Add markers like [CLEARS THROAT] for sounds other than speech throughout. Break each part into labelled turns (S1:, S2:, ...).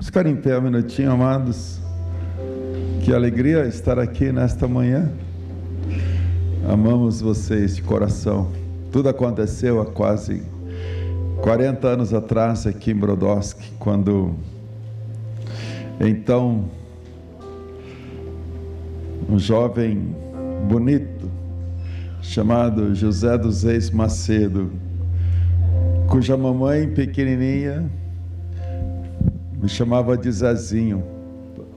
S1: Vamos ficar em pé um minutinho, amados. Que alegria estar aqui nesta manhã. Amamos vocês de coração. Tudo aconteceu há quase 40 anos atrás aqui em Brodowski, quando então um jovem bonito chamado José dos Reis Macedo, cuja mamãe pequenininha me chamava de Zezinho.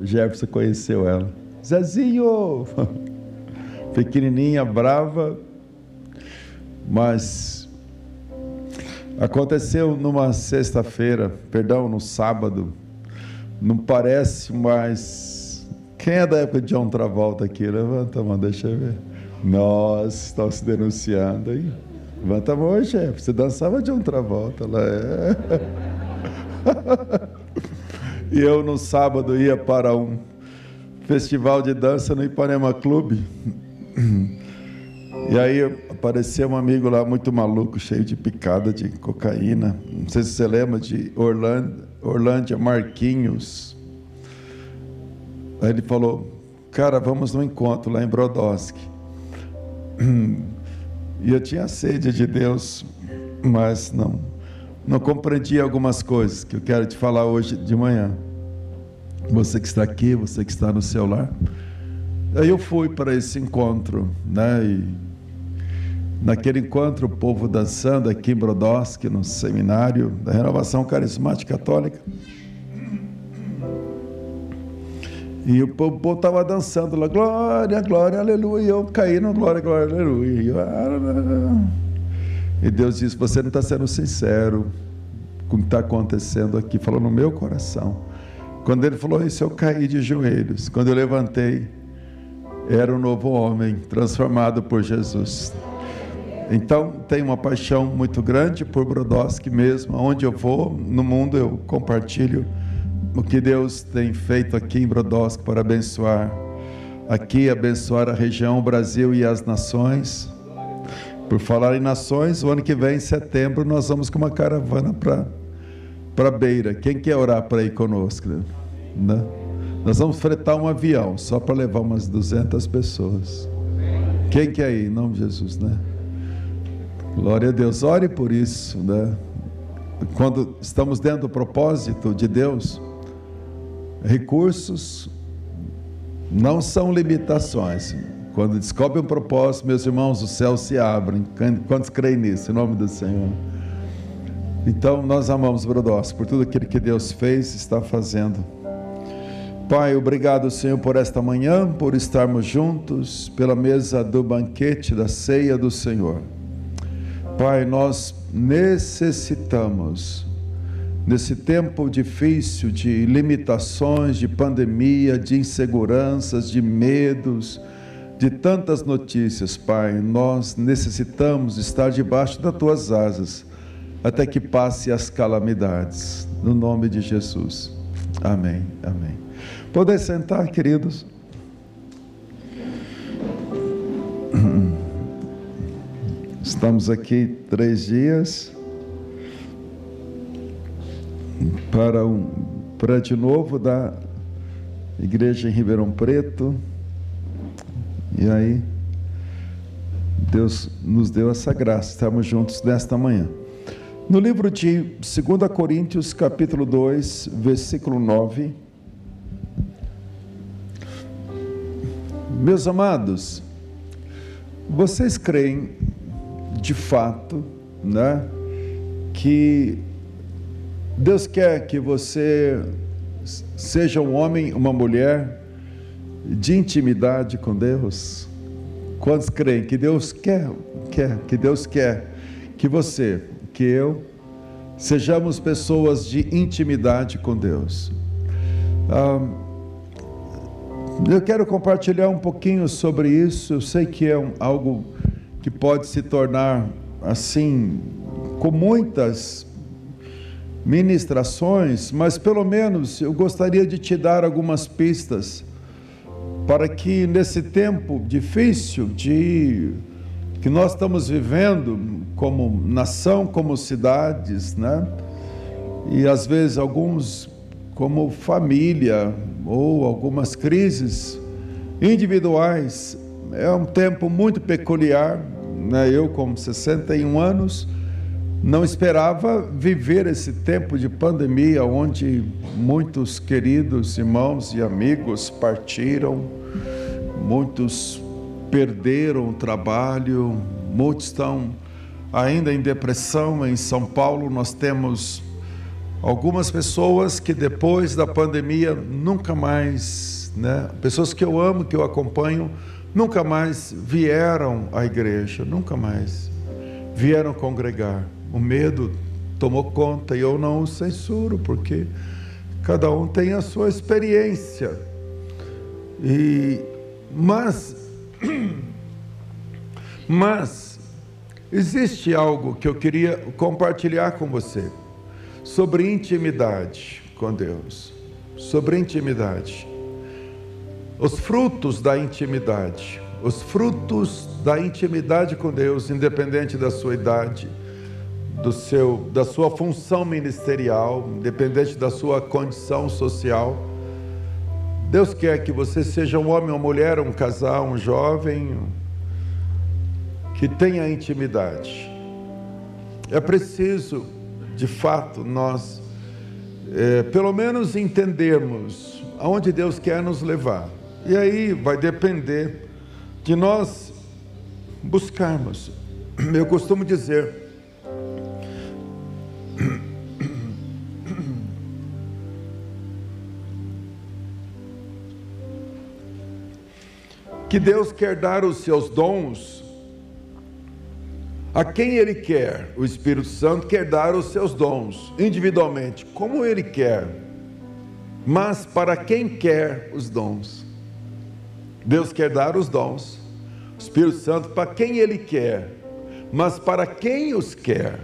S1: Jefferson conheceu ela. Zezinho! [LAUGHS] Pequenininha, brava, mas aconteceu numa sexta-feira, perdão, no sábado. Não parece, mas quem é da época de John Travolta aqui? Levanta a mão, deixa eu ver. Nós estamos se denunciando aí. Levanta a mão, chefe. Você dançava de John Travolta lá. É. [LAUGHS] E eu no sábado ia para um festival de dança no Ipanema Clube. E aí apareceu um amigo lá muito maluco, cheio de picada de cocaína. Não sei se você lembra de Orlândia, Orlândia Marquinhos. Aí ele falou: Cara, vamos no encontro lá em Brodowski. E eu tinha sede de Deus, mas não não compreendi algumas coisas que eu quero te falar hoje de manhã. Você que está aqui, você que está no seu lar. Aí eu fui para esse encontro, né? E naquele encontro, o povo dançando aqui em Brodowski, no seminário da Renovação Carismática Católica. E o povo estava dançando lá, glória, glória, aleluia. E eu caí no glória, glória, aleluia. E eu, ah, e Deus disse: Você não está sendo sincero com o que está acontecendo aqui. Falou no meu coração. Quando ele falou isso, eu caí de joelhos. Quando eu levantei, era um novo homem, transformado por Jesus. Então, tenho uma paixão muito grande por Brodowski mesmo. Onde eu vou, no mundo, eu compartilho o que Deus tem feito aqui em Brodowski para abençoar. Aqui, abençoar a região, o Brasil e as nações. Por falar em nações, o ano que vem, em setembro, nós vamos com uma caravana para para Beira. Quem quer orar para ir conosco? Né? Nós vamos fretar um avião só para levar umas 200 pessoas. Quem quer ir? Em nome de Jesus, né? Glória a Deus. Ore por isso, né? Quando estamos dentro do propósito de Deus, recursos não são limitações. Quando descobre um propósito, meus irmãos, os céus se abrem. Quantos creem nisso? Em nome do Senhor. Então, nós amamos Brodowski por tudo aquilo que Deus fez e está fazendo. Pai, obrigado, Senhor, por esta manhã, por estarmos juntos pela mesa do banquete da ceia do Senhor. Pai, nós necessitamos, nesse tempo difícil de limitações, de pandemia, de inseguranças, de medos, de tantas notícias, Pai, nós necessitamos estar debaixo das tuas asas até que passe as calamidades. No nome de Jesus. Amém. Amém. Poder sentar, queridos. [CLEARS THROAT] Estamos aqui três dias para um prédio novo da igreja em Ribeirão Preto. E aí, Deus nos deu essa graça, estamos juntos nesta manhã. No livro de 2 Coríntios, capítulo 2, versículo 9. Meus amados, vocês creem de fato, né, que Deus quer que você seja um homem, uma mulher de intimidade com Deus? Quantos creem que Deus quer, quer, que Deus quer que você, que eu, sejamos pessoas de intimidade com Deus? Ah, eu quero compartilhar um pouquinho sobre isso. Eu sei que é um, algo que pode se tornar assim, com muitas ministrações, mas pelo menos eu gostaria de te dar algumas pistas para que nesse tempo difícil de que nós estamos vivendo como nação, como cidades, né? E às vezes alguns como família ou algumas crises individuais. É um tempo muito peculiar. Né? Eu, com 61 anos, não esperava viver esse tempo de pandemia, onde muitos queridos irmãos e amigos partiram, muitos perderam o trabalho, muitos estão ainda em depressão. Em São Paulo, nós temos algumas pessoas que depois da pandemia nunca mais, né, pessoas que eu amo, que eu acompanho, nunca mais vieram à igreja, nunca mais vieram congregar. O medo tomou conta e eu não o censuro, porque cada um tem a sua experiência. E mas [CLEARS THROAT] mas existe algo que eu queria compartilhar com você sobre intimidade com Deus, sobre intimidade. Os frutos da intimidade, os frutos da intimidade com Deus, independente da sua idade, do seu, da sua função ministerial, independente da sua condição social. Deus quer que você seja um homem, uma mulher, um casal, um jovem, que tenha intimidade. É preciso de fato, nós, é, pelo menos, entendermos aonde Deus quer nos levar. E aí vai depender de nós buscarmos. Eu costumo dizer, que Deus quer dar os seus dons a quem Ele quer. O Espírito Santo quer dar os seus dons individualmente, como Ele quer, mas para quem quer os dons. Deus quer dar os dons, o Espírito Santo para quem Ele quer, mas para quem os quer.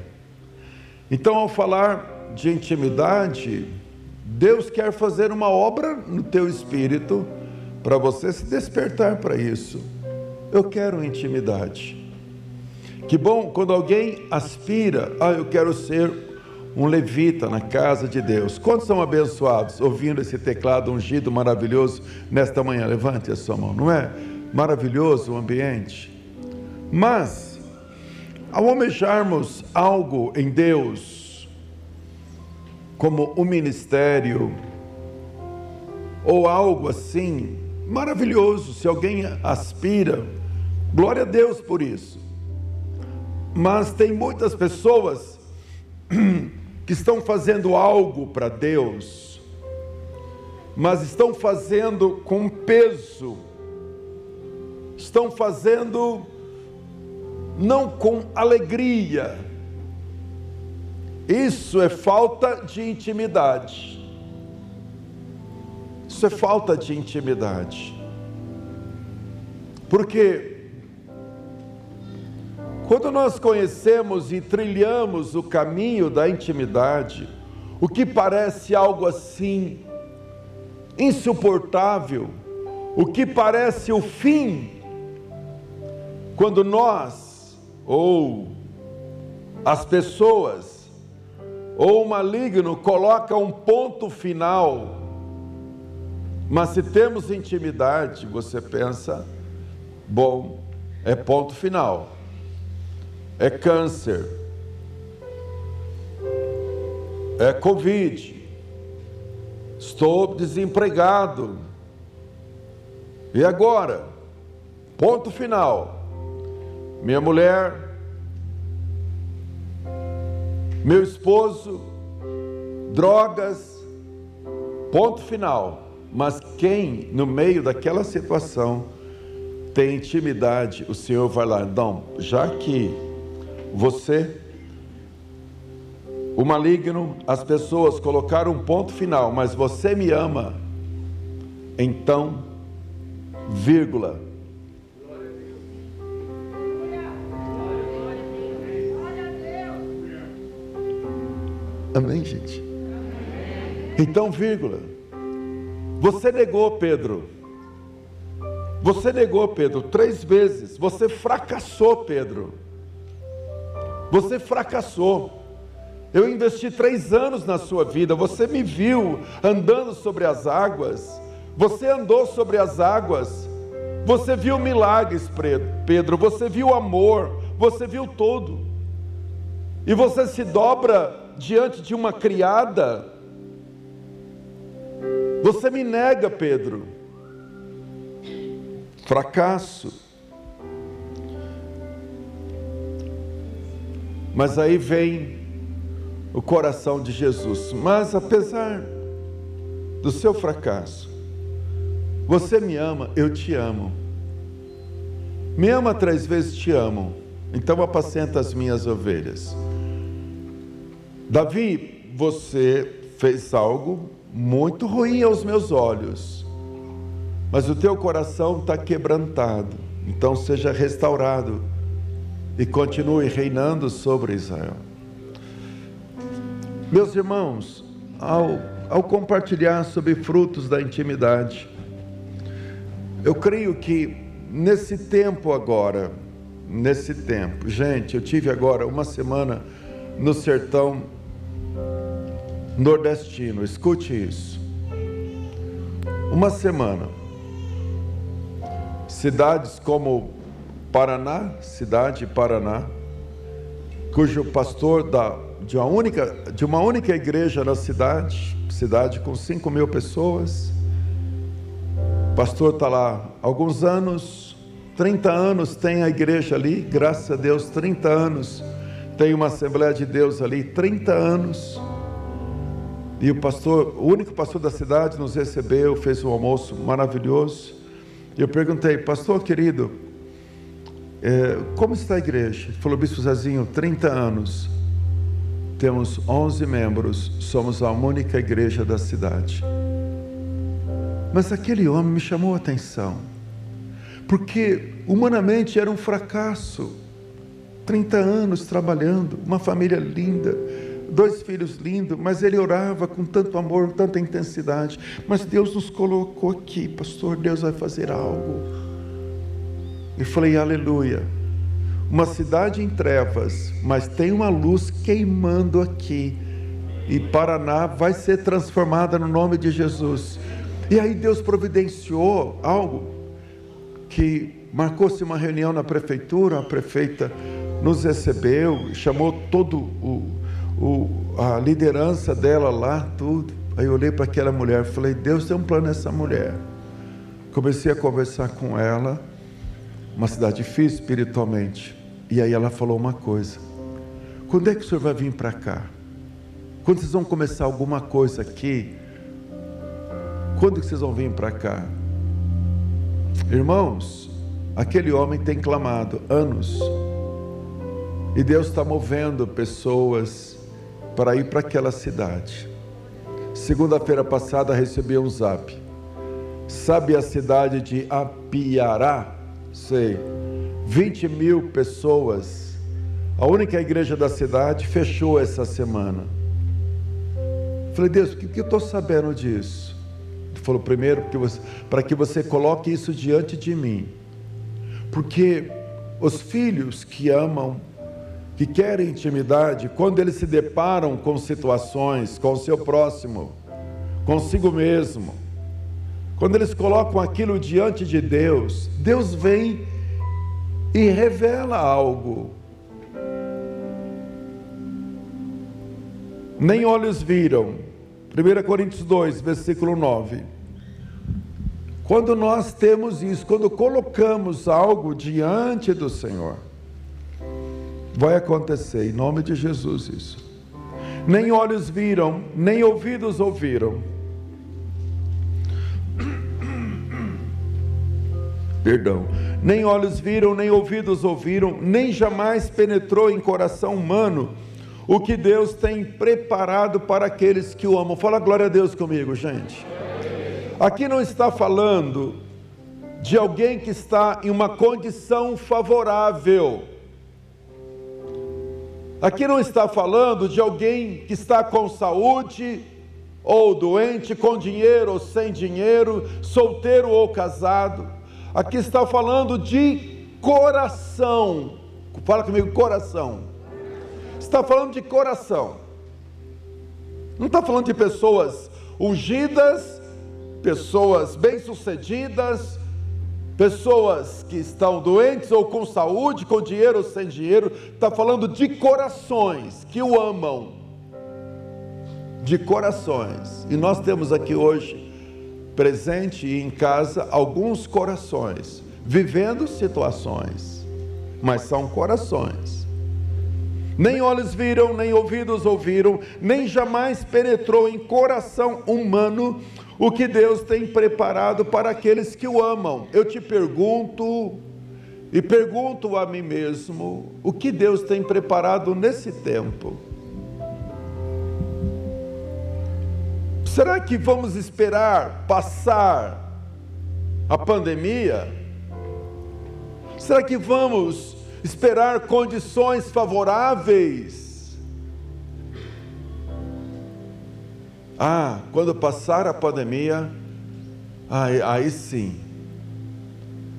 S1: Então, ao falar de intimidade, Deus quer fazer uma obra no teu espírito para você se despertar para isso. Eu quero intimidade. Que bom quando alguém aspira, ah, eu quero ser um levita na casa de Deus. Quantos são abençoados ouvindo esse teclado ungido maravilhoso nesta manhã? Levante a sua mão, não é? Maravilhoso o ambiente. Mas, ao almejarmos algo em Deus, como o um ministério, ou algo assim, maravilhoso, se alguém aspira, glória a Deus por isso. Mas tem muitas pessoas [CLEARS THROAT] que estão fazendo algo para Deus, mas estão fazendo com peso, estão fazendo não com alegria. Isso é falta de intimidade. Isso é falta de intimidade. Porque quando nós conhecemos e trilhamos o caminho da intimidade, o que parece algo assim insuportável, o que parece o fim, quando nós ou as pessoas ou o maligno coloca um ponto final, mas se temos intimidade, você pensa, bom, é ponto final é câncer, é Covid, estou desempregado. E agora? Ponto final. Minha mulher, meu esposo, drogas, ponto final. Mas quem no meio daquela situação tem intimidade, o Senhor vai lá, não, já que você, o maligno, as pessoas colocaram um ponto final, mas você me ama, então, vírgula. Amém, gente? Então, vírgula. Você negou, Pedro. Você negou, Pedro, três vezes. Você fracassou, Pedro. Você fracassou. Eu investi três anos na sua vida. Você me viu andando sobre as águas. Você andou sobre as águas. Você viu milagres, Pedro. Você viu amor. Você viu tudo. E você se dobra diante de uma criada. Você me nega, Pedro. Fracasso. Mas aí vem o coração de Jesus. Mas apesar do seu fracasso, você me ama, eu te amo. Me ama três vezes, te amo. Então apacenta as minhas ovelhas. Davi, você fez algo muito ruim aos meus olhos, mas o teu coração está quebrantado. Então seja restaurado e continue reinando sobre Israel. Meus irmãos, ao, ao compartilhar sobre frutos da intimidade, eu creio que nesse tempo agora, nesse tempo, gente, eu tive agora uma semana no sertão nordestino, escute isso. Uma semana, cidades como Paraná, cidade Paraná, cujo pastor da de uma única, de uma única igreja na cidade, cidade com 5 mil pessoas. O pastor está lá alguns anos, 30 anos tem a igreja ali, graças a Deus, 30 anos tem uma Assembleia de Deus ali, 30 anos. E o pastor, o único pastor da cidade, nos recebeu, fez um almoço maravilhoso. E eu perguntei, pastor querido, é, como está a igreja? Ele falou, Bispo Zezinho, 30 anos temos 11 membros, somos a única igreja da cidade. Mas aquele homem me chamou a atenção, porque humanamente era um fracasso. 30 anos trabalhando, uma família linda, dois filhos lindos, mas ele orava com tanto amor, tanta intensidade. Mas Deus nos colocou aqui, pastor, Deus vai fazer algo. E falei, aleluia uma cidade em trevas, mas tem uma luz queimando aqui. E Paraná vai ser transformada no nome de Jesus. E aí Deus providenciou algo que marcou-se uma reunião na prefeitura, a prefeita nos recebeu, chamou todo o, o, a liderança dela lá, tudo. Aí eu olhei para aquela mulher, falei: Deus tem um plano nessa mulher. Comecei a conversar com ela, uma cidade difícil espiritualmente. E aí ela falou uma coisa: quando é que o senhor vai vir para cá? Quando vocês vão começar alguma coisa aqui? Quando que vocês vão vir para cá? Irmãos, aquele homem tem clamado anos, e Deus está movendo pessoas para ir para aquela cidade. Segunda-feira passada recebi um zap. Sabe a cidade de Apiará? Sei 20 mil pessoas. A única igreja da cidade fechou essa semana. Falei, Deus, por que eu estou sabendo disso? Ele falou, primeiro, para que você coloque isso diante de mim. Porque os filhos que amam, que querem intimidade, quando eles se deparam com situações, com o seu próximo, consigo mesmo, quando eles colocam aquilo diante de Deus, Deus vem e revela algo. Nem olhos viram. 1 Coríntios 2, versículo 9. Quando nós temos isso, quando colocamos algo diante do Senhor, vai acontecer em nome de Jesus isso. Nem olhos viram, nem ouvidos ouviram. [COUGHS] Perdão nem olhos viram, nem ouvidos ouviram, nem jamais penetrou em coração humano o que Deus tem preparado para aqueles que o amam. Fala glória a Deus comigo, gente. Aqui não está falando de alguém que está em uma condição favorável. Aqui não está falando de alguém que está com saúde ou doente, com dinheiro ou sem dinheiro, solteiro ou casado. Aqui está falando de coração. Fala comigo, coração. Está falando de coração. Não está falando de pessoas ungidas, pessoas bem-sucedidas, pessoas que estão doentes ou com saúde, com dinheiro ou sem dinheiro. Está falando de corações que o amam. De corações. E nós temos aqui hoje, presente e em casa, alguns corações, vivendo situações, mas são corações nem olhos viram, nem ouvidos ouviram, nem jamais penetrou em coração humano o que Deus tem preparado para aqueles que o amam. Eu te pergunto, e pergunto a mim mesmo, o que Deus tem preparado nesse tempo? Será que vamos esperar passar a pandemia? Será que vamos esperar condições favoráveis. Ah, quando passar a pandemia, aí, aí sim,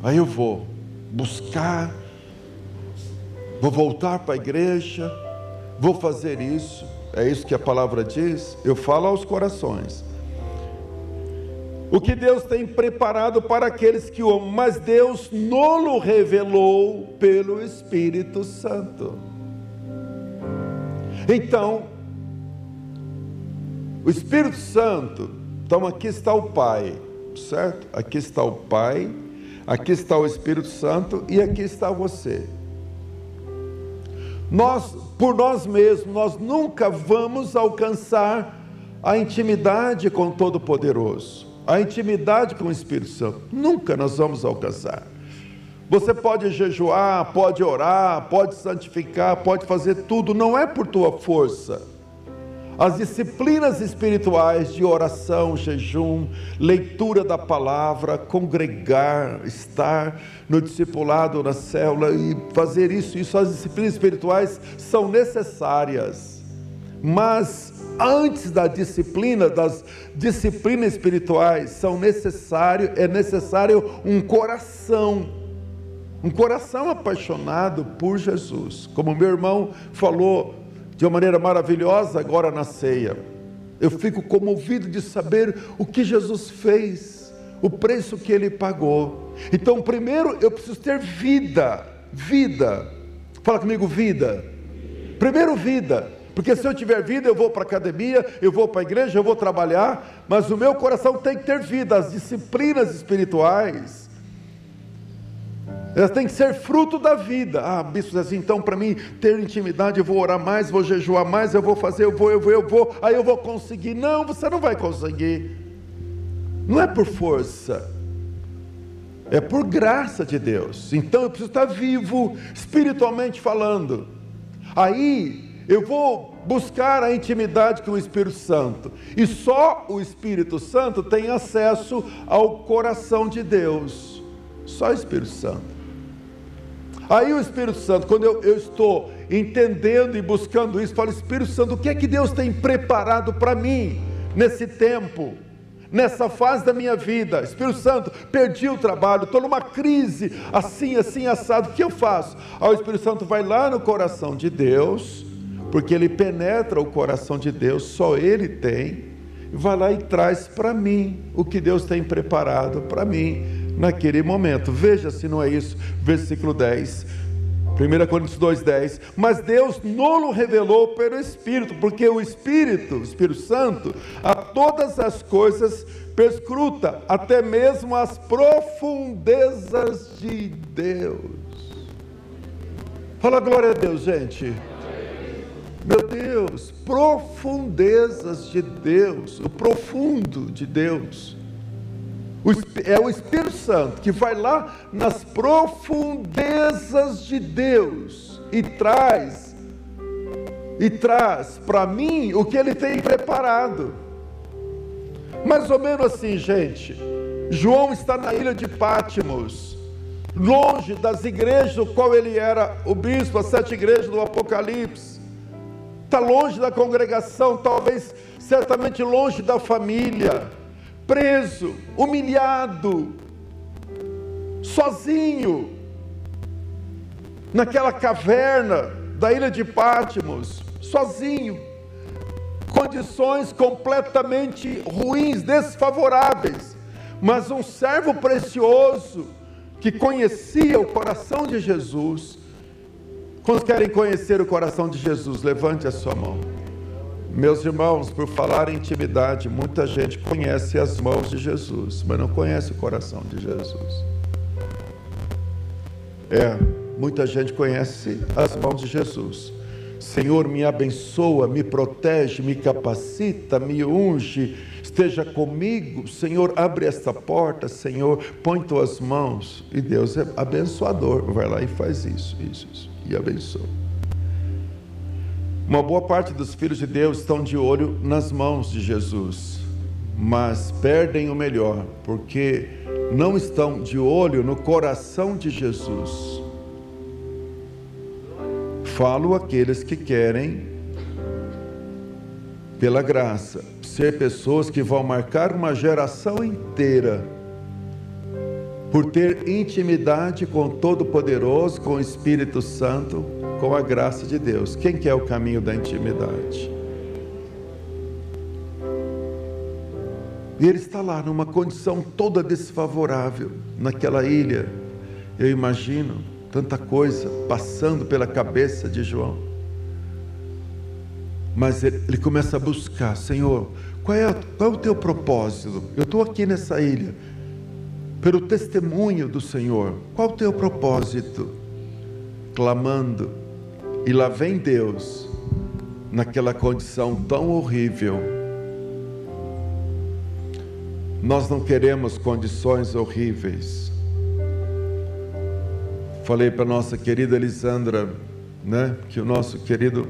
S1: aí eu vou buscar, vou voltar para a igreja, vou fazer isso, é isso que a palavra diz. Eu falo aos corações o que Deus tem preparado para aqueles que o amam, mas Deus nolo revelou pelo Espírito Santo. Então, o Espírito Santo, então aqui está o Pai, certo? Aqui está o Pai, aqui está o Espírito Santo e aqui está você. Nós, por nós mesmos, nós nunca vamos alcançar a intimidade com o Todo-Poderoso a intimidade com o Espírito Santo. Nunca nós vamos alcançar. Você pode jejuar, pode orar, pode santificar, pode fazer tudo, não é por tua força. As disciplinas espirituais de oração, jejum, leitura da palavra, congregar, estar no discipulado, na célula e fazer isso, isso, as disciplinas espirituais são necessárias. Mas antes da disciplina, das disciplinas espirituais, são necessário, é necessário um coração, um coração apaixonado por Jesus. Como meu irmão falou de uma maneira maravilhosa agora na ceia. Eu fico comovido de saber o que Jesus fez, o preço que ele pagou. Então, primeiro eu preciso ter vida, vida. Fala comigo, vida. Primeiro, vida. Porque se eu tiver vida, eu vou para a academia, eu vou para a igreja, eu vou trabalhar, mas o meu coração tem que ter vida, as disciplinas espirituais. Elas têm que ser fruto da vida. Ah, bispo, assim, então para mim ter intimidade, eu vou orar mais, vou jejuar mais, eu vou fazer, eu vou, eu vou, eu vou, aí eu vou conseguir. Não, você não vai conseguir. Não é por força, é por graça de Deus. Então eu preciso estar vivo, espiritualmente falando. Aí eu vou buscar a intimidade com o Espírito Santo. E só o Espírito Santo tem acesso ao coração de Deus. Só o Espírito Santo. Aí o Espírito Santo, quando eu, eu estou entendendo e buscando isso, falo, Espírito Santo, o que é que Deus tem preparado para mim nesse tempo? nessa fase da minha vida. Espírito Santo, perdi o trabalho, estou numa crise, assim, assim, assado. O que eu faço? Aí o Espírito Santo vai lá no coração de Deus porque ele penetra o coração de Deus, só ele tem, e vai lá e traz para mim o que Deus tem preparado para mim naquele momento. Veja se não é isso, versículo 10. 1 Coríntios 2,10, mas Deus não revelou pelo Espírito, porque o Espírito, o Espírito Santo, a todas as coisas perscruta, até mesmo as profundezas de Deus. Fala glória a Deus, gente. Meu Deus, profundezas de Deus, o profundo de Deus. É o Espírito Santo que vai lá nas profundezas de Deus e traz e traz para mim o que ele tem preparado. Mais ou menos assim, gente. João está na ilha de Pátimos, longe das igrejas do qual ele era o bispo, as sete igrejas do Apocalipse está longe da congregação, talvez certamente longe da família, preso, humilhado, sozinho, naquela caverna da ilha de Pátimos, sozinho, condições completamente ruins, desfavoráveis, mas um servo precioso que conhecia o coração de Jesus. Quantos querem conhecer o coração de Jesus? Levante a sua mão. Meus irmãos, por falar em intimidade, muita gente conhece as mãos de Jesus, mas não conhece o coração de Jesus. É, muita gente conhece as mãos de Jesus. Senhor, me abençoa, me protege, me capacita, me unge, esteja comigo. Senhor, abre esta porta, Senhor, põe tuas mãos. E Deus é abençoador, vai lá e faz isso, isso, isso, e abençoa. Uma boa parte dos filhos de Deus estão de olho nas mãos de Jesus, mas perdem o melhor, porque não estão de olho no coração de Jesus. Falo aqueles que querem, pela graça, ser pessoas que vão marcar uma geração inteira por ter intimidade com o Todo-Poderoso, com o Espírito Santo, com a graça de Deus. Quem quer o caminho da intimidade? E ele está lá numa condição toda desfavorável, naquela ilha. Eu imagino tanta coisa passando pela cabeça de João. Mas ele, ele começa a buscar, Senhor, qual é, qual é o teu propósito? Eu estou aqui nessa ilha, pelo testemunho do Senhor, qual o teu propósito? Clamando, e lá vem Deus, naquela condição tão horrível. Nós não queremos condições horríveis. Falei para nossa querida Elisandra, né, que o nosso querido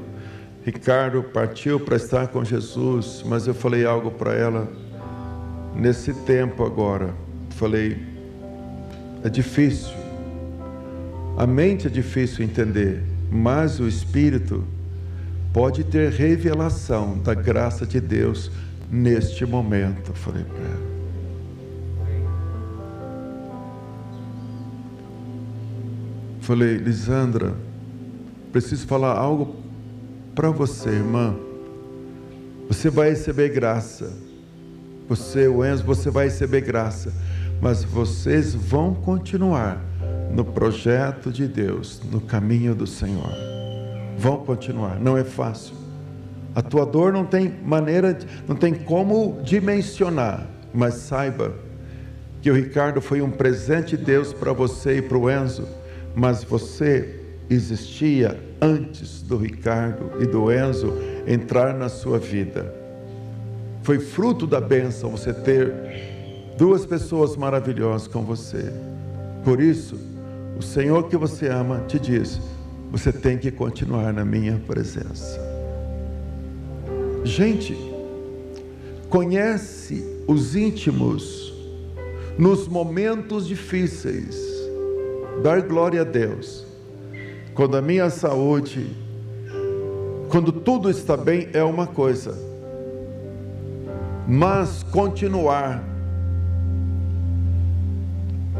S1: Ricardo partiu para estar com Jesus, mas eu falei algo para ela nesse tempo agora. Falei, é difícil, a mente é difícil entender, mas o Espírito pode ter revelação da graça de Deus neste momento. Falei para ela. Falei, Lisandra, preciso falar algo para você, irmã. Você vai receber graça. Você, o Enzo, você vai receber graça. Mas vocês vão continuar no projeto de Deus, no caminho do Senhor. Vão continuar. Não é fácil. A tua dor não tem maneira, não tem como dimensionar. Mas saiba que o Ricardo foi um presente de Deus para você e para o Enzo. Mas você existia antes do Ricardo e do Enzo entrar na sua vida. Foi fruto da bênção você ter duas pessoas maravilhosas com você. Por isso, o Senhor que você ama te diz: você tem que continuar na minha presença. Gente, conhece os íntimos nos momentos difíceis. Dar glória a Deus quando a minha saúde, quando tudo está bem, é uma coisa, mas continuar.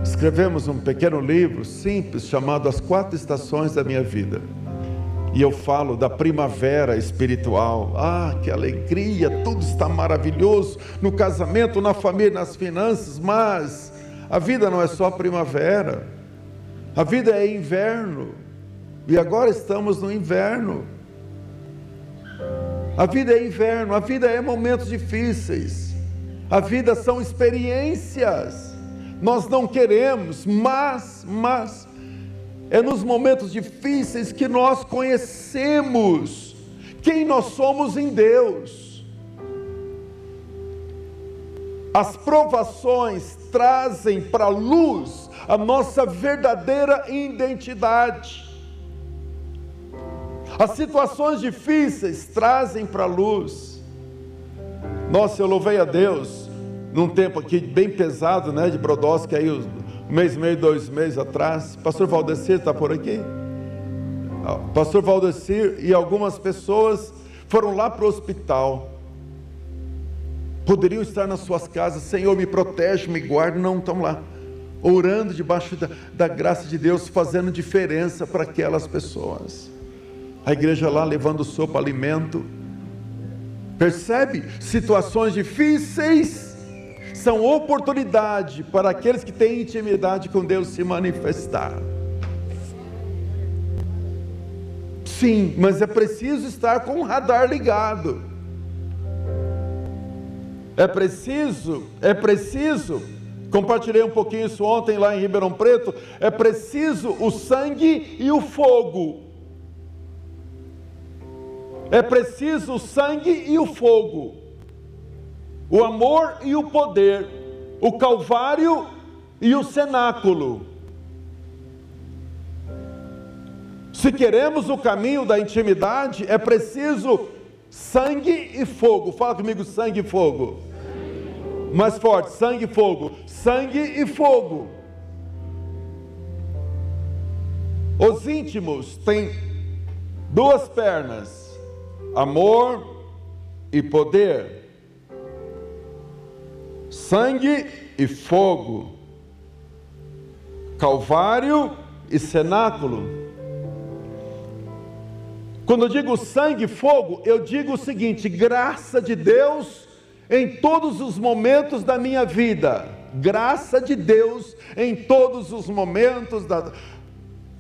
S1: Escrevemos um pequeno livro simples chamado As Quatro Estações da Minha Vida. E eu falo da primavera espiritual. Ah, que alegria! Tudo está maravilhoso no casamento, na família, nas finanças, mas a vida não é só primavera. A vida é inverno. E agora estamos no inverno. A vida é inverno, a vida é momentos difíceis. A vida são experiências. Nós não queremos, mas, mas é nos momentos difíceis que nós conhecemos quem nós somos em Deus. As provações trazem para a luz a nossa verdadeira identidade. As situações difíceis trazem para a luz. Nossa, eu louvei a Deus num tempo aqui bem pesado, né, de Brodowski, aí um mês meio, dois meses atrás. Pastor Valdecir está por aqui? Ah, Pastor Valdecir e algumas pessoas foram lá para o hospital. Poderiam estar nas suas casas, Senhor, me protege, me guarde, não estão lá. Orando debaixo da, da graça de Deus, fazendo diferença para aquelas pessoas a igreja lá levando sopa, alimento, Percebe? Situações difíceis são oportunidade para aqueles que têm intimidade com Deus se manifestar. Sim, mas é preciso estar com o radar ligado. É preciso, é preciso, compartilhei um pouquinho isso ontem lá em Ribeirão Preto, é preciso o sangue e o fogo. É preciso o sangue e o fogo, o amor e o poder, o calvário e o cenáculo. Se queremos o caminho da intimidade, é preciso sangue e fogo. Fala comigo, sangue e fogo. Mais forte, sangue e fogo. Sangue e fogo. Os íntimos têm duas pernas: amor e poder. Sangue e fogo. Calvário e cenáculo. Quando eu digo sangue e fogo, eu digo o seguinte: graça de Deus em todos os momentos da minha vida. Graça de Deus em todos os momentos da.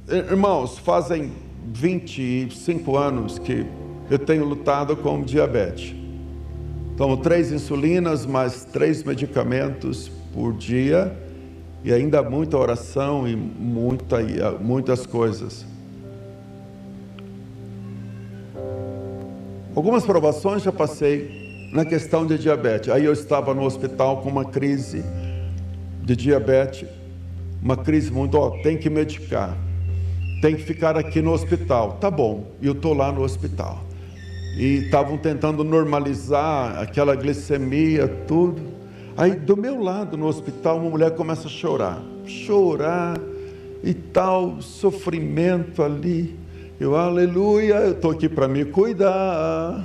S1: Irmãos, fazem 25 anos que eu tenho lutado com diabetes. Tomo três insulinas, mais três medicamentos por dia, e ainda muita oração e muita, muitas coisas. Algumas provações já passei na questão de diabetes. Aí eu estava no hospital com uma crise de diabetes, uma crise muito, ó, tem que medicar, tem que ficar aqui no hospital. Tá bom, eu estou lá no hospital. E estavam tentando normalizar aquela glicemia, tudo. Aí do meu lado no hospital, uma mulher começa a chorar, chorar e tal, sofrimento ali. Eu, aleluia, eu estou aqui para me cuidar.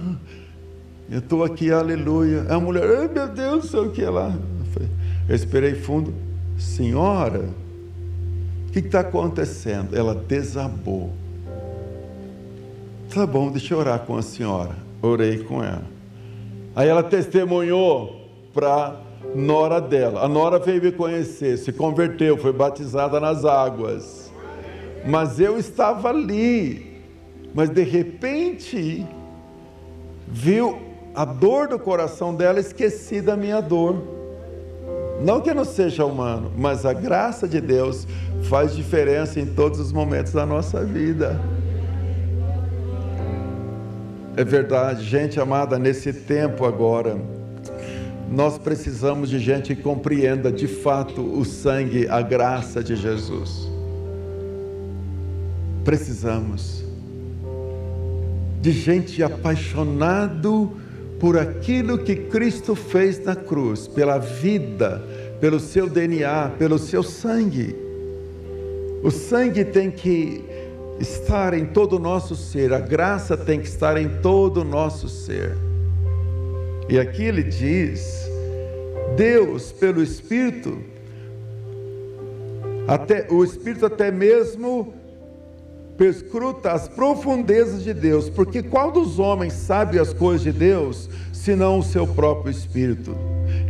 S1: Eu estou aqui, aleluia. A mulher, ai meu Deus, sei o que é lá. Eu, esperei fundo. Senhora, o que está acontecendo? Ela desabou. Tá bom, deixa eu orar com a senhora. Orei com ela. Aí ela testemunhou para nora dela. A nora veio me conhecer, se converteu, foi batizada nas águas mas eu estava ali. Mas de repente, viu a dor do coração dela, esqueci da minha dor. Não que eu não seja humano, mas a graça de Deus faz diferença em todos os momentos da nossa vida. É verdade, gente amada, nesse tempo agora, nós precisamos de gente que compreenda de fato o sangue, a graça de Jesus precisamos de gente apaixonado por aquilo que Cristo fez na cruz, pela vida, pelo seu DNA, pelo seu sangue. O sangue tem que estar em todo o nosso ser, a graça tem que estar em todo o nosso ser. E aqui ele diz: Deus, pelo Espírito, até o Espírito até mesmo perscruta as profundezas de Deus, porque qual dos homens sabe as coisas de Deus, senão o seu próprio espírito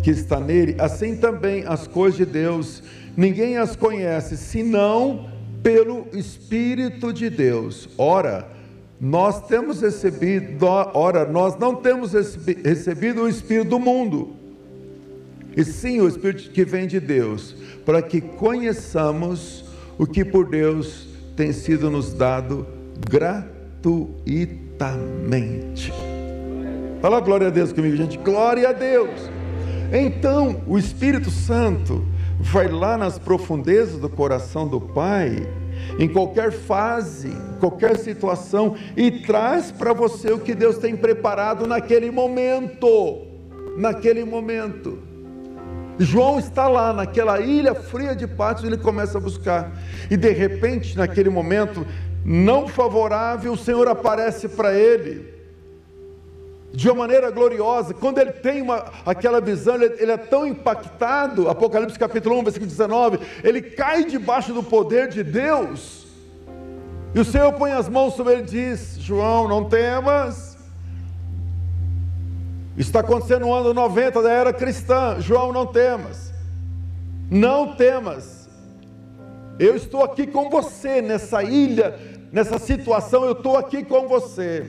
S1: que está nele? Assim também as coisas de Deus, ninguém as conhece senão pelo espírito de Deus. Ora, nós temos recebido, ora, nós não temos recebido o espírito do mundo, e sim o espírito que vem de Deus, para que conheçamos o que por Deus tem sido nos dado gratuitamente. Fala glória a Deus comigo, gente. Glória a Deus. Então, o Espírito Santo vai lá nas profundezas do coração do Pai, em qualquer fase, qualquer situação, e traz para você o que Deus tem preparado naquele momento. Naquele momento. João está lá naquela ilha fria de Patmos, ele começa a buscar. E de repente, naquele momento não favorável, o Senhor aparece para ele de uma maneira gloriosa. Quando ele tem uma, aquela visão, ele, ele, é tão impactado, Apocalipse capítulo 1, versículo 19, ele cai debaixo do poder de Deus. E o Senhor põe as mãos sobre ele e diz: João, não temas. Está acontecendo no ano 90 da era cristã. João, não temas. Não temas. Eu estou aqui com você nessa ilha, nessa situação, eu estou aqui com você.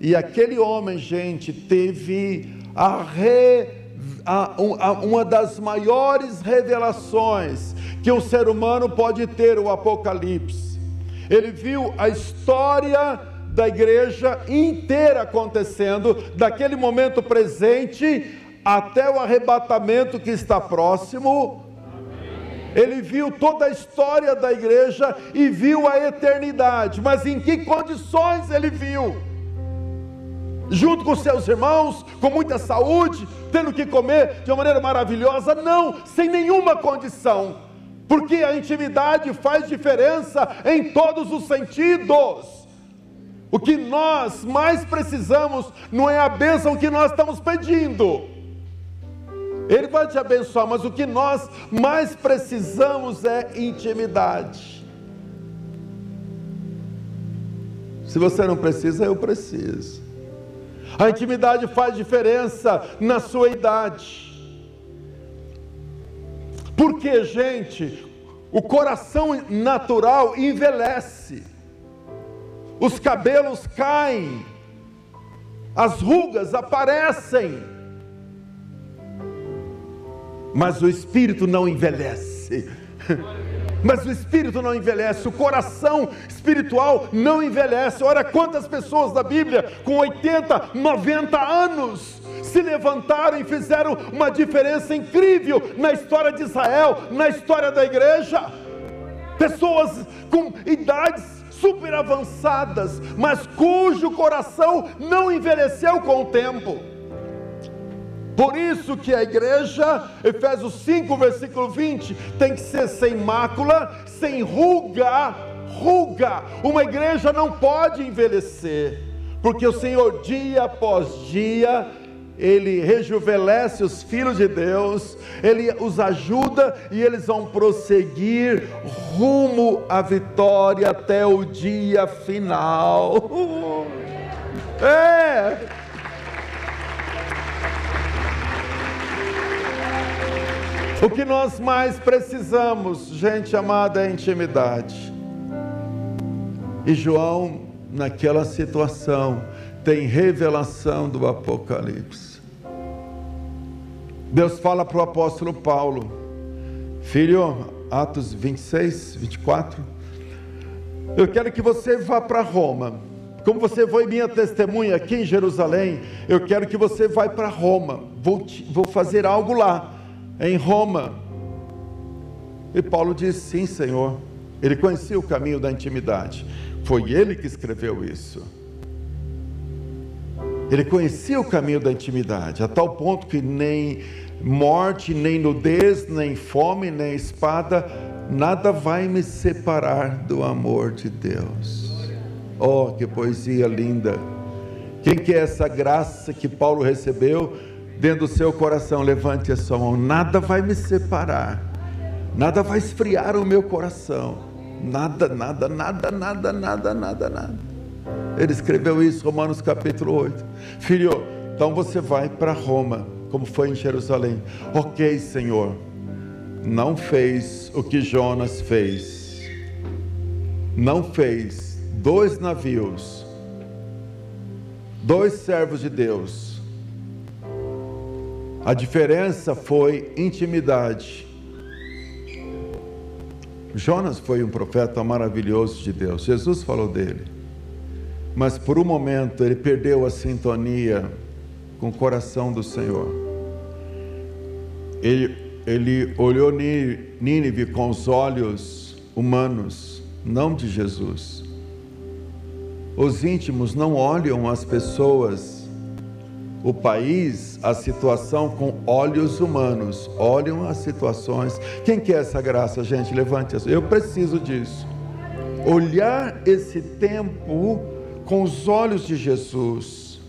S1: E aquele homem, gente, teve a, re, a, a uma das maiores revelações que um ser humano pode ter, o Apocalipse. Ele viu a história da igreja inteira acontecendo, daquele momento presente até o arrebatamento que está próximo. Ele viu toda a história da igreja e viu a eternidade, mas em que condições ele viu? Junto com seus irmãos, com muita saúde, tendo que comer de uma maneira maravilhosa? Não, sem nenhuma condição, porque a intimidade faz diferença em todos os sentidos. O que nós mais precisamos não é a bênção que nós estamos pedindo. Ele vai te abençoar, mas o que nós mais precisamos é intimidade. Se você não precisa, eu preciso. A intimidade faz diferença na sua idade. Porque, gente, o coração natural envelhece os cabelos caem, as rugas aparecem, mas o espírito não envelhece. [LAUGHS] Mas o espírito não envelhece, o coração espiritual não envelhece. Olha quantas pessoas da Bíblia com 80, 90 anos se levantaram e fizeram uma diferença incrível na história de Israel, na história da igreja. Pessoas com idades super avançadas, mas cujo coração não envelheceu com o tempo. Por isso que a igreja, Efésios 5, versículo 20, tem que ser sem mácula, sem ruga, ruga. Uma igreja não pode envelhecer, porque o Senhor dia após dia ele rejuvenesce os filhos de Deus, ele os ajuda e eles vão prosseguir rumo à vitória até o dia final. [LAUGHS] É! O que nós mais precisamos, gente amada, é intimidade. E João, naquela situação, tem revelação do Apocalipse. Deus fala para o apóstolo Paulo, filho, Atos 26, 24, eu quero que você vá para Roma. Como você foi minha testemunha aqui em Jerusalém, eu quero que você vá para Roma. Vou, te, vou fazer algo lá, em Roma. E Paulo disse: Sim, Senhor. Ele conhecia o caminho da intimidade. Foi ele que escreveu isso. Ele conhecia o caminho da intimidade, a tal ponto que nem morte, nem nudez, nem fome, nem espada, nada vai me separar do amor de Deus. Oh, que poesia linda! Quem que é essa graça que Paulo recebeu dentro do seu coração? Levante a sua mão. Nada vai me separar. Nada vai esfriar o meu coração. Nada, nada, nada, nada, nada, nada, nada. Ele escreveu isso, Romanos capítulo 8. Filho, então você vai para Roma, como foi em Jerusalém. Ok, Senhor, não fez o que Jonas fez. Não fez dois navios, dois servos de Deus. A diferença foi intimidade. Jonas foi um profeta maravilhoso de Deus. Jesus falou dele mas por um momento ele perdeu a sintonia com o coração do Senhor. Ele, ele olhou Nínive com os olhos humanos, não de Jesus. Os íntimos não olham as pessoas, o país, a situação com olhos humanos, olham as situações. Quem quer essa graça, gente? Levante as Eu preciso disso. Olhar esse tempo com os olhos de Jesus,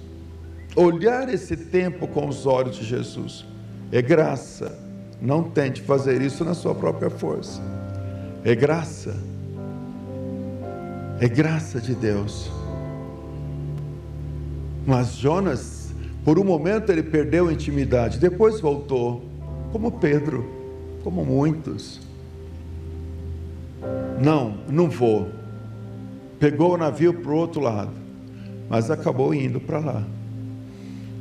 S1: olhar esse tempo com os olhos de Jesus, é graça. Não tente fazer isso na sua própria força. É graça. É graça de Deus. Mas Jonas Por um momento ele perdeu a intimidade, depois voltou, como Pedro, como muitos. Não, não vou. Pegou o navio para o outro lado, mas acabou indo para lá.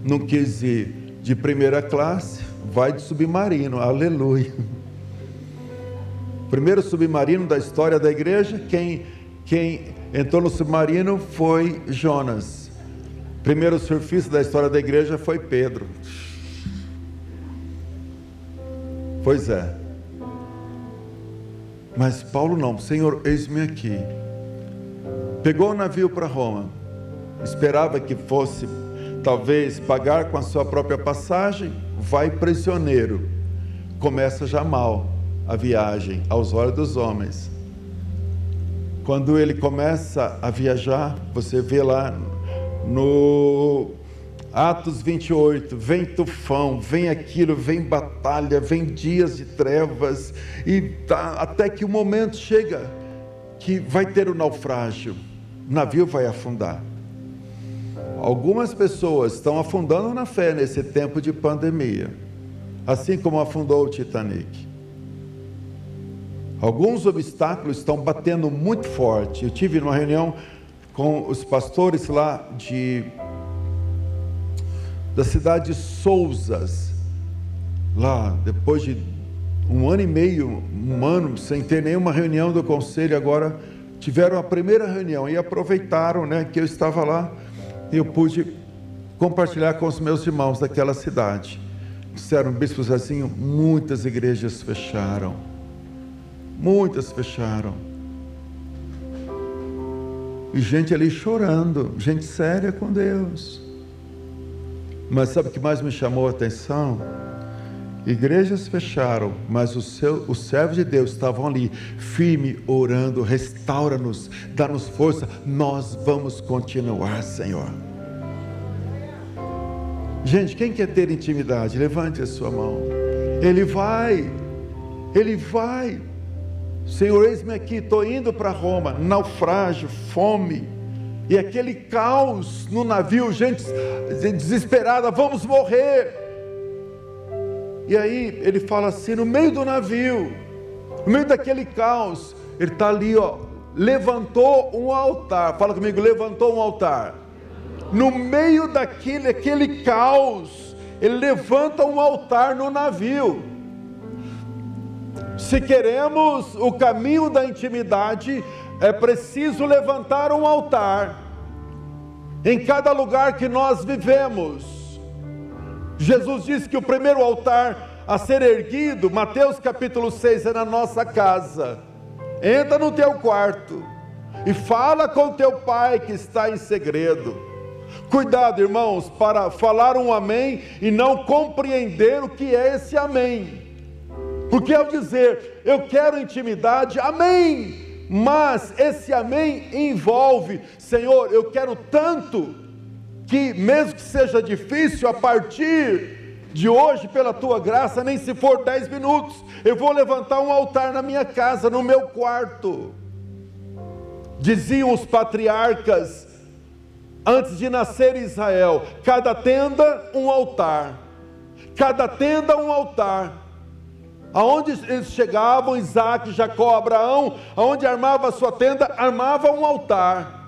S1: Não quis ir de primeira classe, vai de submarino, aleluia. Primeiro submarino da história da igreja, quem, quem entrou no submarino foi Jonas. Primeiro surfista da história da igreja foi Pedro. Pois é. Mas Paulo não, Senhor, eis-me aqui. Pegou o navio para Roma, esperava que fosse talvez pagar com a sua própria passagem, vai prisioneiro. Começa já mal a viagem aos olhos dos homens. Quando ele começa a viajar, você vê lá no Atos 28, vem tufão, vem aquilo, vem batalha, vem dias de trevas, e tá, até que o momento chega que vai ter o naufrágio, o navio vai afundar. Algumas pessoas estão afundando na fé nesse tempo de pandemia, assim como afundou o Titanic. Alguns obstáculos estão batendo muito forte. Eu tive uma reunião com os pastores lá de da cidade de Souzas, lá depois de um ano e meio, um ano sem ter nenhuma reunião do conselho, agora tiveram a primeira reunião e aproveitaram, né, que eu estava lá eu pude compartilhar com os meus irmãos daquela cidade. Disseram, Bispo Zezinho, muitas igrejas fecharam. Muitas fecharam. E gente ali chorando, gente séria com Deus. Mas sabe o que mais me chamou a atenção? Igrejas fecharam, mas os, seu, os servos de Deus estavam ali, firme, orando, restaura-nos, dá-nos força, nós vamos continuar, Senhor. Gente, quem quer ter intimidade? Levante a sua mão. Ele vai, ele vai. Senhor, eis-me aqui, estou indo para Roma, naufrágio, fome, e aquele caos no navio, gente desesperada, vamos morrer. E aí ele fala assim: no meio do navio, no meio daquele caos, ele está ali, ó, levantou um altar. Fala comigo, levantou um altar. No meio daquele aquele caos, ele levanta um altar no navio. Se queremos o caminho da intimidade, é preciso levantar um altar em cada lugar que nós vivemos Jesus disse que o primeiro altar a ser erguido, Mateus capítulo 6, é na nossa casa. Entra no teu quarto e fala com teu pai que está em segredo. Cuidado, irmãos, para falar um amém e não compreender o que é esse amém. Porque ao dizer eu quero intimidade, amém, mas esse amém envolve, Senhor, eu quero tanto que, mesmo que seja difícil, a partir de hoje, pela tua graça, nem se for dez minutos, eu vou levantar um altar na minha casa, no meu quarto. Diziam os patriarcas, antes de nascer Israel, cada tenda um altar, cada tenda um altar. Aonde eles chegavam, Isaac, Jacó, Abraão, aonde armava a sua tenda, armava um altar.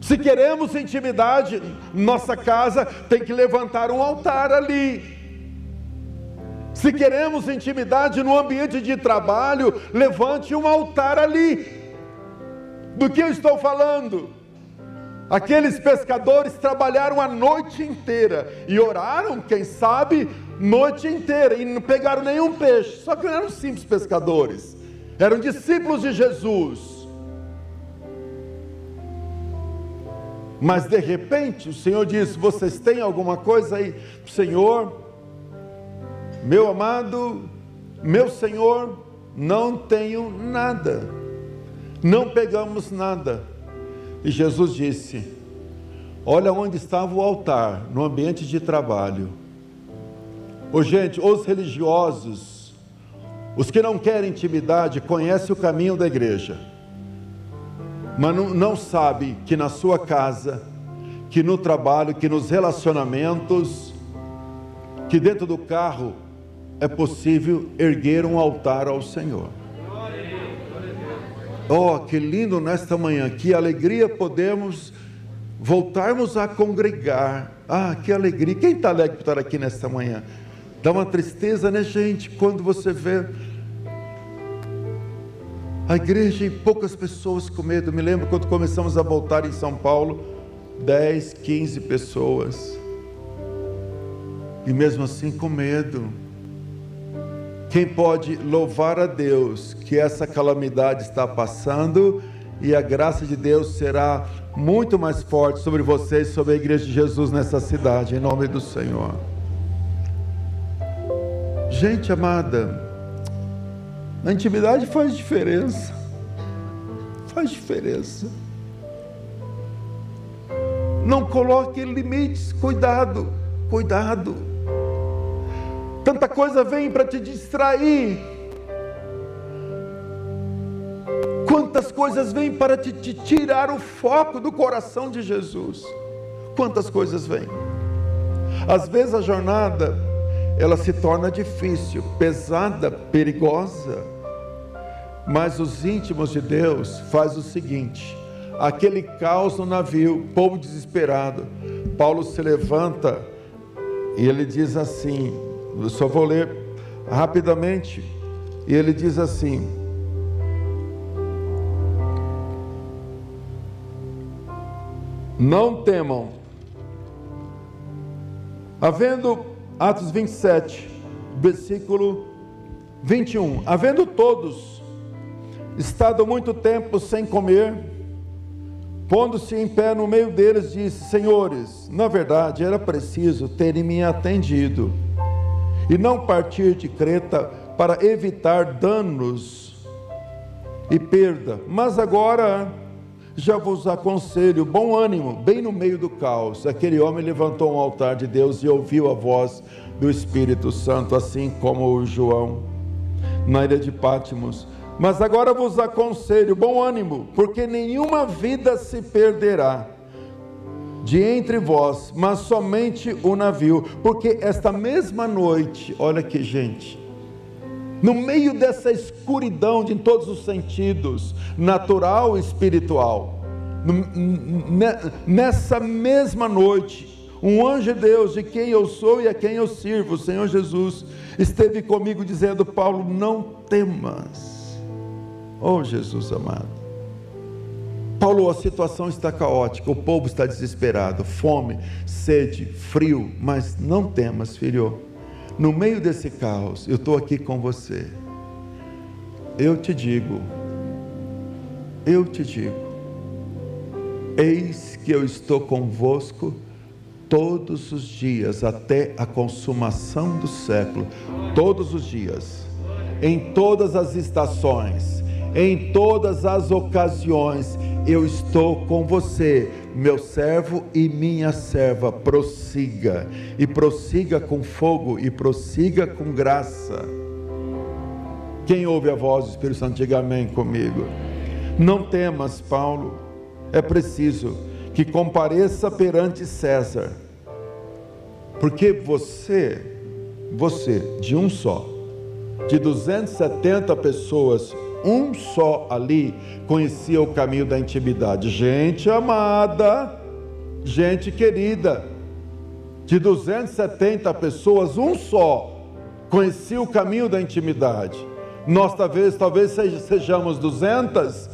S1: Se queremos intimidade, nossa casa tem que levantar um altar ali. Se queremos intimidade no ambiente de trabalho, levante um altar ali. Do que eu estou falando? Aqueles pescadores trabalharam a noite inteira e oraram, quem sabe, noite inteira e não pegaram nenhum peixe. Só que não eram simples pescadores, eram discípulos de Jesus. Mas de repente o Senhor diz: Vocês têm alguma coisa aí? Senhor, meu amado, meu Senhor, não tenho nada, não pegamos nada. E Jesus disse: Olha onde estava o altar, no ambiente de trabalho. Ô gente, os religiosos, os que não querem intimidade, conhecem o caminho da igreja mas não, não sabe que na sua casa, que no trabalho, que nos relacionamentos, que dentro do carro é possível erguer um altar ao Senhor. Oh, que lindo nesta manhã, que alegria podemos voltarmos a congregar. Ah, que alegria. Quem está alegre por estar aqui nesta manhã? Dá uma tristeza, né, gente, quando você vê a igreja e poucas pessoas com medo. Me lembro quando começamos a voltar em São Paulo, 10, 15 pessoas. E mesmo assim com medo. Quem pode louvar a Deus que essa calamidade está passando e a graça de Deus será muito mais forte sobre vocês, sobre a igreja de Jesus nessa cidade, em nome do Senhor. Gente amada, a intimidade faz diferença. Faz diferença. Não coloque limites, cuidado, cuidado. Tanta coisa vem para te distrair. Quantas coisas vêm para te, te, tirar o foco do coração de Jesus. Quantas coisas vêm. Às vezes a jornada ela se torna difícil, pesada, perigosa. Mas os íntimos de Deus faz o seguinte: aquele caos no navio, povo desesperado. Paulo se levanta e ele diz assim: eu só vou ler rapidamente. E ele diz assim: Não temam. Havendo, Atos 27, versículo 21. Havendo todos estado muito tempo sem comer, pondo-se em pé no meio deles, disse: Senhores, na verdade era preciso terem me atendido e não partir de Creta para evitar danos e perda. Mas agora já vos aconselho, bom ânimo, bem no meio do caos. Aquele homem levantou um altar de Deus e ouviu a voz do Espírito Santo, assim como o João na ilha de Pátimos. Mas agora vos aconselho, bom ânimo, porque nenhuma vida se perderá de entre vós, mas somente o navio, porque esta mesma noite, olha que gente, no meio dessa escuridão de todos os sentidos, natural e espiritual, nessa mesma noite, um anjo de Deus, de quem eu sou e a quem eu sirvo, o Senhor Jesus, esteve comigo dizendo: Paulo, não temas, oh Jesus amado Paulo, a situação está caótica, o povo está desesperado, fome, sede, frio, mas não temas, filho. No meio desse caos, eu estou aqui com você. Eu te digo, eu te digo, eis que eu estou convosco todos os dias, até a consumação do século, todos os dias, em todas as estações, em todas as ocasiões, eu estou com você, meu servo e minha serva, prossiga, e prossiga com fogo, e prossiga com graça. Quem ouve a voz do Espírito Santo, diga amém comigo. Não temas, Paulo, é preciso que compareça perante César, porque você, você, de um só, de 270 pessoas, um só ali conhecia o caminho da intimidade. Gente amada, gente querida, de 270 pessoas, um só conhecia o caminho da intimidade. Nós talvez, talvez sejamos 200,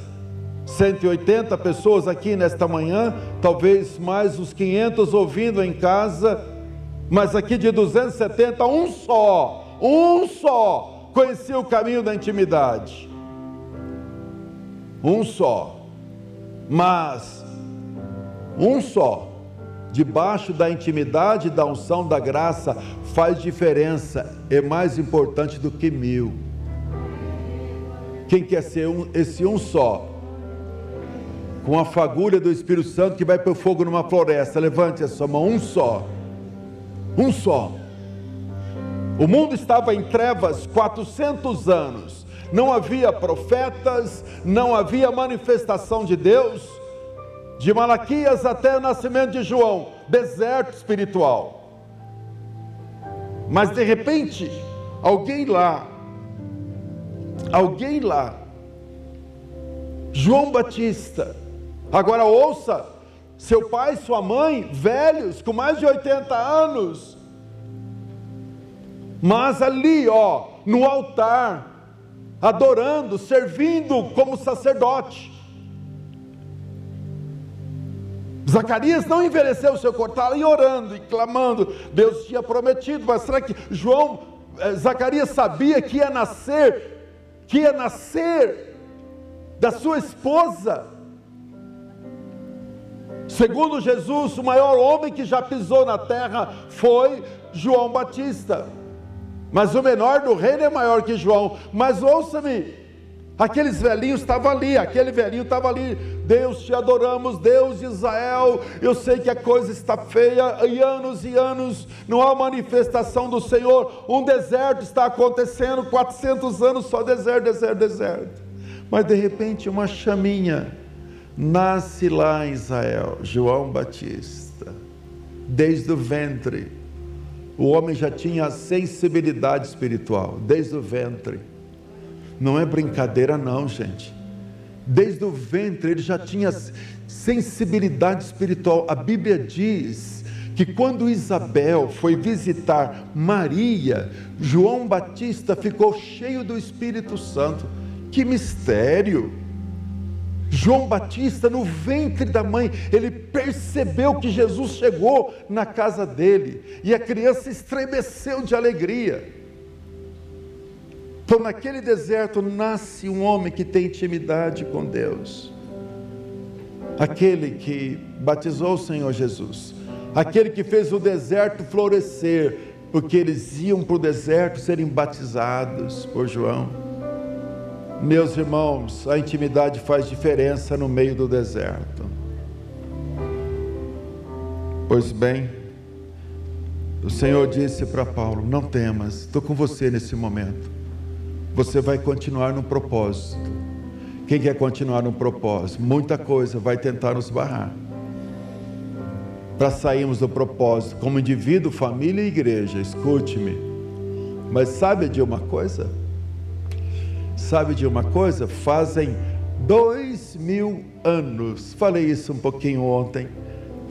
S1: 180 pessoas aqui nesta manhã, talvez mais uns 500 ouvindo em casa, mas aqui de 270, um só, um só conhecia o caminho da intimidade um só, mas um só, debaixo da intimidade da unção da graça, faz diferença, é mais importante do que mil. Quem quer ser um, esse um só? Com a fagulha do Espírito Santo que vai para o fogo numa floresta, levante a sua mão, um só. Um só. O mundo estava em trevas 400 anos não havia profetas, não havia manifestação de Deus, de Malaquias até o nascimento de João, deserto espiritual. Mas de repente, alguém lá, alguém lá, João Batista, agora ouça, seu pai, sua mãe, velhos, com mais de 80 anos, mas ali, ó, no altar, adorando, servindo como sacerdote. Zacarias não envelheceu o seu corpo, estava ali orando e clamando. Deus tinha prometido, mas será que João, eh, Zacarias sabia que ia nascer, que ia nascer da sua esposa? Segundo Jesus, o maior homem que já pisou na terra foi João Batista. Mas o menor do reino é maior que João. Mas ouça-me, aqueles velhinhos estavam ali, aquele velhinho estava ali. Deus te adoramos, Deus de Israel. Eu sei que a coisa está feia, e anos e anos não há manifestação do Senhor. Um deserto está acontecendo, 400 anos só deserto, deserto, deserto. Mas de repente uma chaminha nasce lá em Israel, João Batista, desde o ventre o homem já tinha sensibilidade espiritual, desde o ventre. Não é brincadeira, não, gente. Desde o ventre ele já tinha sensibilidade espiritual. A Bíblia diz que quando Isabel foi visitar Maria, João Batista ficou cheio do Espírito Santo. Que mistério! João Batista, no ventre da mãe, ele percebeu que Jesus chegou na casa dele e a criança estremeceu de alegria. Então, naquele deserto, nasce um homem que tem intimidade com Deus, aquele que batizou o Senhor Jesus, aquele que fez o deserto florescer, porque eles iam para o deserto serem batizados por João. Meus irmãos, a intimidade faz diferença no meio do deserto. Pois bem, o Senhor disse para Paulo: Não temas, estou com você nesse momento. Você vai continuar no propósito. Quem quer continuar no propósito? Muita coisa vai tentar nos barrar. Para sairmos do propósito, como indivíduo, família e igreja, escute-me. Mas sabe de uma coisa? Sabe de uma coisa? Fazem dois mil anos, falei isso um pouquinho ontem,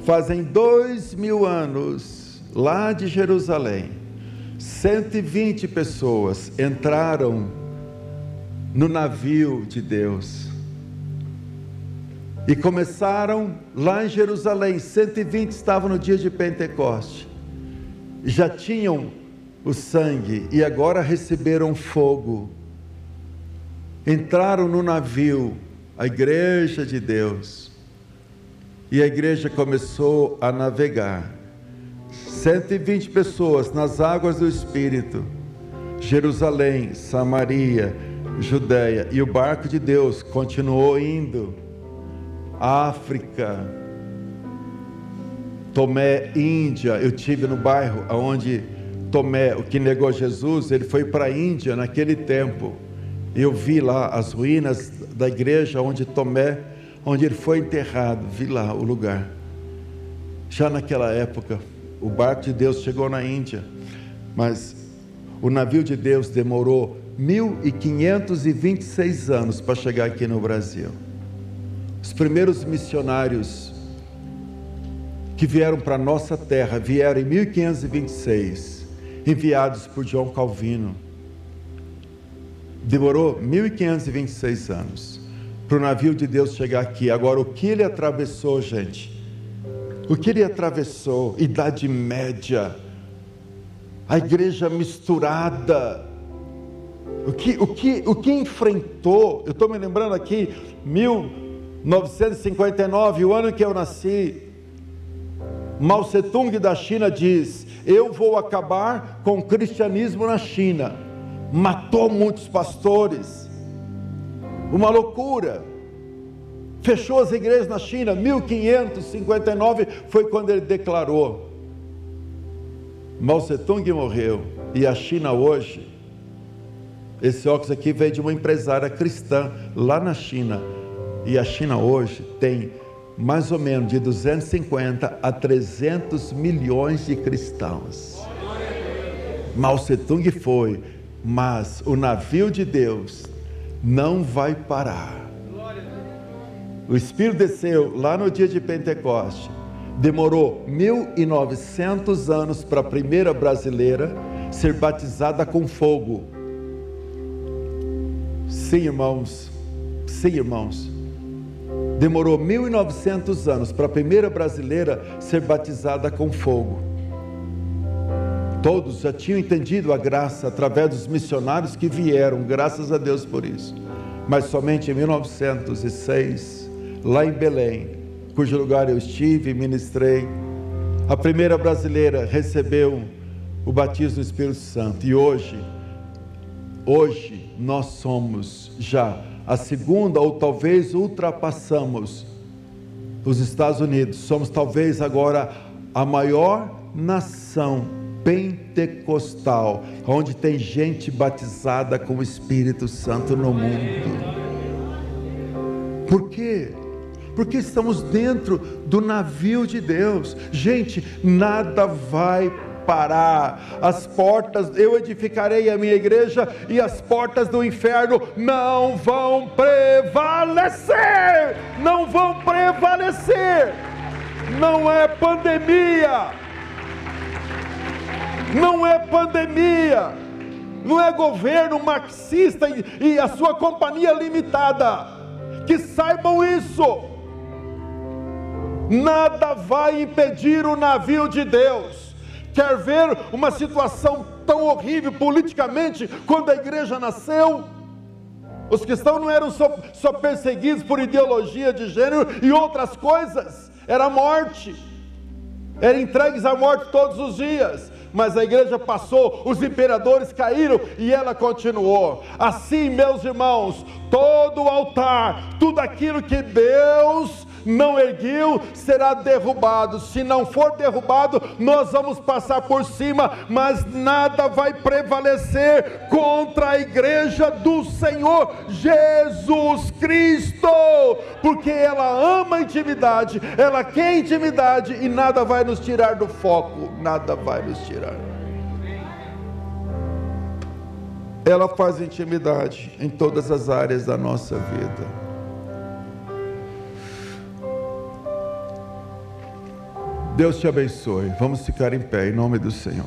S1: fazem dois mil anos, lá de Jerusalém, 120 pessoas entraram no navio de Deus. E começaram lá em Jerusalém, 120 estavam no dia de Pentecoste, já tinham o sangue e agora receberam fogo entraram no navio, a igreja de Deus, e a igreja começou a navegar. 120 pessoas nas águas do Espírito, Jerusalém, Samaria, Judéia, e o barco de Deus continuou indo. África, Tomé, Índia. Eu tive no bairro onde Tomé, o que negou Jesus, ele foi para a Índia naquele tempo. Eu vi lá as ruínas da igreja onde Tomé, onde ele foi enterrado, vi lá o lugar. Já naquela época, o barco de Deus chegou na Índia, mas o navio de Deus demorou 1526 anos para chegar aqui no Brasil. Os primeiros missionários que vieram para a nossa terra vieram em 1526, enviados por João Calvino Demorou 1526 anos para o navio de Deus chegar aqui. Agora, o que ele atravessou, gente? O que ele atravessou? Idade Média, a igreja misturada. O que, o que, o que enfrentou? Eu estou me lembrando aqui, 1959, o ano que eu nasci. Mao Tse Tung da China diz: Eu vou acabar com o cristianismo na China matou muitos pastores, uma loucura. Fechou as igrejas na China, 1559 foi quando ele declarou. Mao Tung morreu e a China hoje, esse óculos aqui veio de uma empresária cristã lá na China, e a China hoje tem mais ou menos de 250 a 300 milhões de cristãos. Mao Tung foi, mas o navio de Deus não vai parar. O Espírito desceu lá no dia de Pentecoste. Demorou 1900 anos para a primeira brasileira ser batizada com fogo. Sim, irmãos. Sim, irmãos. Demorou 1900 anos para a primeira brasileira ser batizada com fogo. Todos já tinham entendido a graça através dos missionários que vieram, graças a Deus por isso. Mas somente em 1906, lá em Belém, cujo lugar eu estive e ministrei, a primeira brasileira recebeu o batismo do Espírito Santo. E hoje, hoje nós somos já a segunda ou talvez ultrapassamos os Estados Unidos. Somos talvez agora a maior nação pentecostal, onde tem gente batizada com o Espírito Santo no mundo. Por quê? Porque estamos dentro do navio de Deus. Gente, nada vai parar. As portas, eu edificarei a minha igreja e as portas do inferno não vão prevalecer. Não vão prevalecer. Não é pandemia não é pandemia, não é governo marxista e, e a sua companhia limitada. Que saibam isso. Nada vai impedir o navio de Deus. Quer ver uma situação tão horrível politicamente quando a igreja nasceu? Os cristãos não eram só, só perseguidos por ideologia de gênero e outras coisas, era morte, eram entregues à morte todos os dias mas a igreja passou, os imperadores caíram e ela continuou. Assim, meus irmãos, todo altar, tudo aquilo que Deus não ergueu, será derrubado. Se não for derrubado, nós vamos passar por cima, mas nada vai prevalecer contra a igreja do Senhor Jesus Cristo, porque ela ama a intimidade, ela quer intimidade e nada vai nos tirar do foco, nada vai nos tirar. Ela faz intimidade em todas as áreas da nossa vida. Deus te abençoe. Vamos ficar em pé em nome do Senhor.